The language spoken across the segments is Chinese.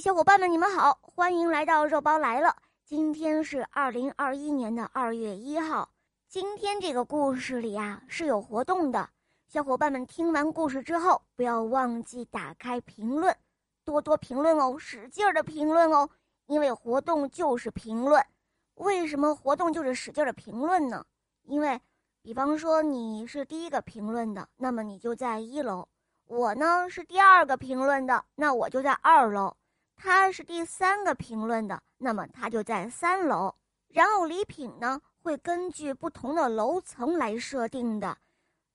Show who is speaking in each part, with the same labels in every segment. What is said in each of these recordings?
Speaker 1: 小伙伴们，你们好，欢迎来到肉包来了。今天是二零二一年的二月一号。今天这个故事里啊是有活动的，小伙伴们听完故事之后，不要忘记打开评论，多多评论哦，使劲儿的评论哦，因为活动就是评论。为什么活动就是使劲的评论呢？因为，比方说你是第一个评论的，那么你就在一楼。我呢是第二个评论的，那我就在二楼；他是第三个评论的，那么他就在三楼。然后礼品呢会根据不同的楼层来设定的，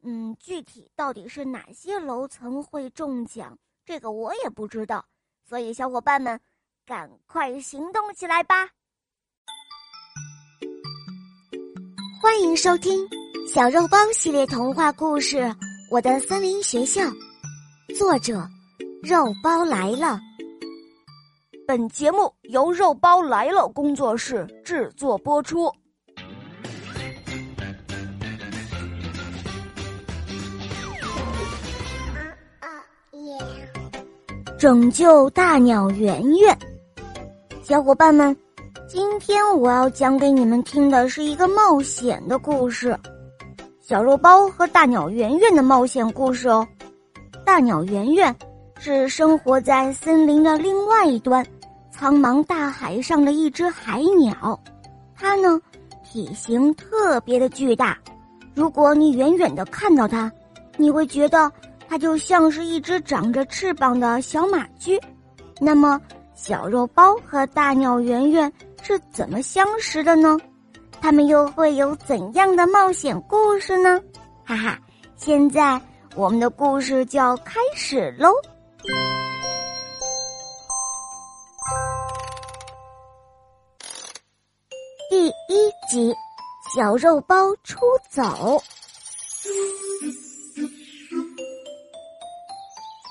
Speaker 1: 嗯，具体到底是哪些楼层会中奖，这个我也不知道。所以小伙伴们，赶快行动起来吧！
Speaker 2: 欢迎收听小肉包系列童话故事《我的森林学校》。作者：肉包来了。
Speaker 1: 本节目由肉包来了工作室制作播出。拯救大鸟圆圆，小伙伴们，今天我要讲给你们听的是一个冒险的故事——小肉包和大鸟圆圆的冒险故事哦。大鸟圆圆是生活在森林的另外一端，苍茫大海上的一只海鸟。它呢，体型特别的巨大。如果你远远的看到它，你会觉得它就像是一只长着翅膀的小马驹。那么，小肉包和大鸟圆圆是怎么相识的呢？他们又会有怎样的冒险故事呢？哈哈，现在。我们的故事就要开始喽！第一集，小肉包出走。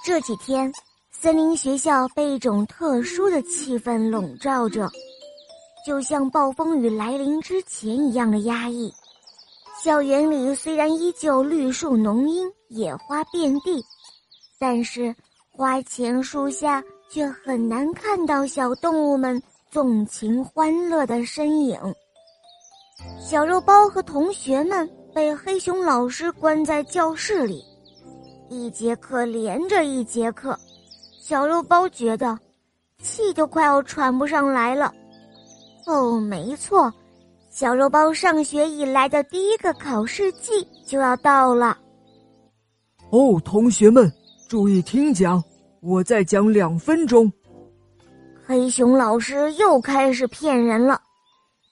Speaker 1: 这几天，森林学校被一种特殊的气氛笼罩着，就像暴风雨来临之前一样的压抑。校园里虽然依旧绿树浓荫、野花遍地，但是花前树下却很难看到小动物们纵情欢乐的身影。小肉包和同学们被黑熊老师关在教室里，一节课连着一节课，小肉包觉得气都快要喘不上来了。哦，没错。小肉包上学以来的第一个考试季就要到了。
Speaker 3: 哦，同学们注意听讲，我再讲两分钟。
Speaker 1: 黑熊老师又开始骗人了，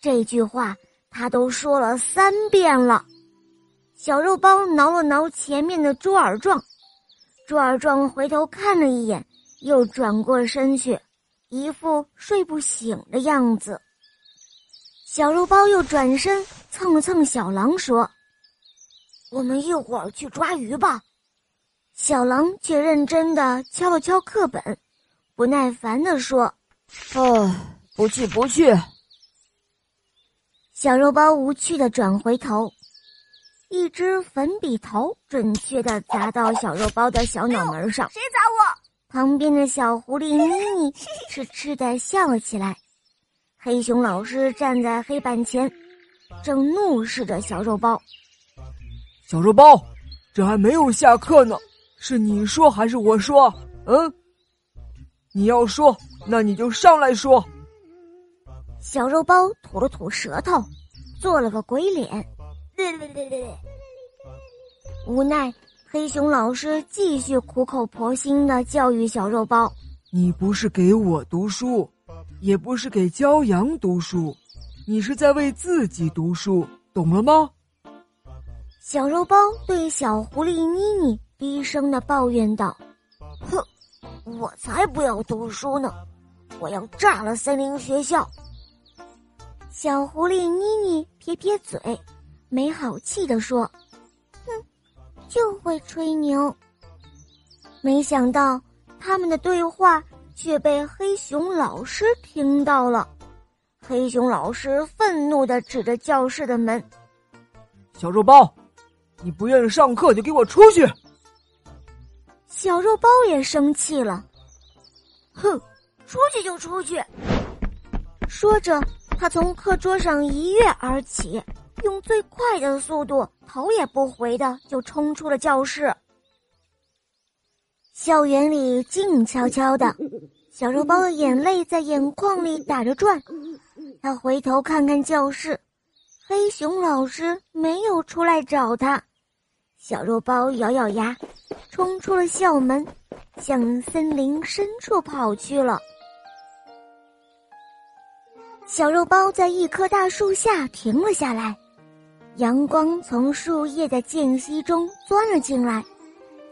Speaker 1: 这句话他都说了三遍了。小肉包挠了挠前面的猪耳状，猪耳状回头看了一眼，又转过身去，一副睡不醒的样子。小肉包又转身蹭了蹭小狼，说：“我们一会儿去抓鱼吧。”小狼却认真的敲了敲课本，不耐烦的说：“
Speaker 3: 哦，不去不去。”
Speaker 1: 小肉包无趣的转回头，一只粉笔头准确的砸到小肉包的小脑门上。
Speaker 2: 谁砸我？
Speaker 1: 旁边的小狐狸妮妮痴痴的笑了起来。黑熊老师站在黑板前，正怒视着小肉包。
Speaker 3: 小肉包，这还没有下课呢，是你说还是我说？嗯，你要说，那你就上来说。
Speaker 1: 小肉包吐了吐舌头，做了个鬼脸。对对对对对。无奈，黑熊老师继续苦口婆心的教育小肉包：“
Speaker 3: 你不是给我读书。”也不是给骄阳读书，你是在为自己读书，懂了吗？
Speaker 1: 小肉包对小狐狸妮妮低声的抱怨道：“哼，我才不要读书呢！我要炸了森林学校！”小狐狸妮妮撇撇嘴，没好气地说：“哼，就会吹牛。”没想到他们的对话。却被黑熊老师听到了，黑熊老师愤怒的指着教室的门：“
Speaker 3: 小肉包，你不愿意上课就给我出去！”
Speaker 1: 小肉包也生气了：“哼，
Speaker 4: 出去就出去。
Speaker 1: 说着，他从课桌上一跃而起，用最快的速度，头也不回的就冲出了教室。校园里静悄悄的，小肉包的眼泪在眼眶里打着转。他回头看看教室，黑熊老师没有出来找他。小肉包咬咬牙，冲出了校门，向森林深处跑去了。小肉包在一棵大树下停了下来，阳光从树叶的间隙中钻了进来。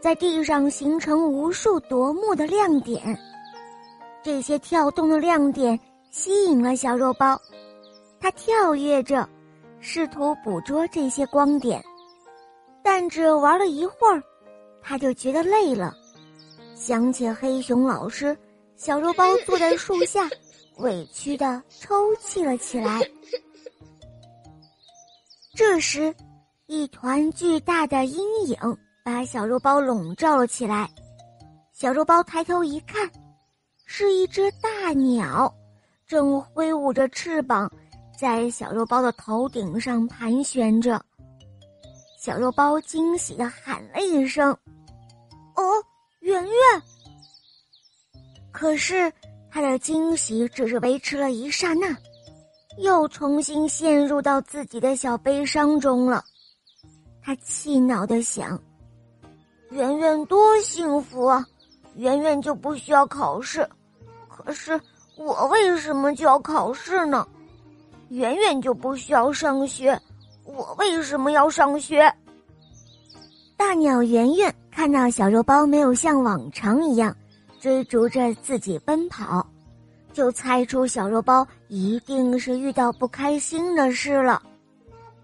Speaker 1: 在地上形成无数夺目的亮点，这些跳动的亮点吸引了小肉包，它跳跃着，试图捕捉这些光点，但只玩了一会儿，他就觉得累了。想起黑熊老师，小肉包坐在树下，委屈的抽泣了起来。这时，一团巨大的阴影。把小肉包笼罩了起来。小肉包抬头一看，是一只大鸟，正挥舞着翅膀，在小肉包的头顶上盘旋着。小肉包惊喜的喊了一声：“
Speaker 4: 哦，圆圆！”
Speaker 1: 可是他的惊喜只是维持了一刹那，又重新陷入到自己的小悲伤中了。他气恼的想。
Speaker 4: 圆圆多幸福啊！圆圆就不需要考试，可是我为什么就要考试呢？圆圆就不需要上学，我为什么要上学？
Speaker 1: 大鸟圆圆看到小肉包没有像往常一样追逐着自己奔跑，就猜出小肉包一定是遇到不开心的事了，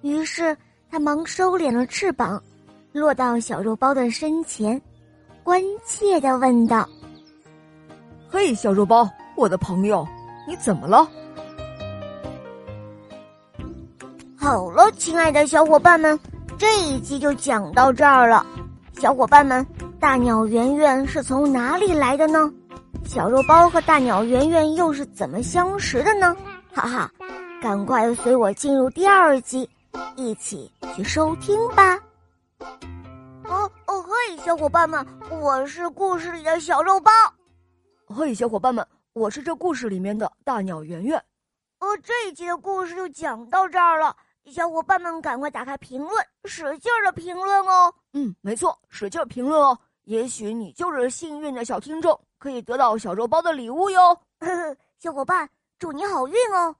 Speaker 1: 于是他忙收敛了翅膀。落到小肉包的身前，关切的问道：“
Speaker 3: 嘿，小肉包，我的朋友，你怎么了？”
Speaker 4: 好了，亲爱的小伙伴们，这一集就讲到这儿了。小伙伴们，大鸟圆圆是从哪里来的呢？小肉包和大鸟圆圆又是怎么相识的呢？哈哈，赶快随我进入第二集，一起去收听吧。哦哦嘿，小伙伴们，我是故事里的小肉包。
Speaker 3: 嘿，小伙伴们，我是这故事里面的大鸟圆圆。
Speaker 4: 呃，这一集的故事就讲到这儿了，小伙伴们赶快打开评论，使劲的评论哦。
Speaker 3: 嗯，没错，使劲评论哦。也许你就是幸运的小听众，可以得到小肉包的礼物哟。
Speaker 4: 呵呵，小伙伴，祝你好运哦。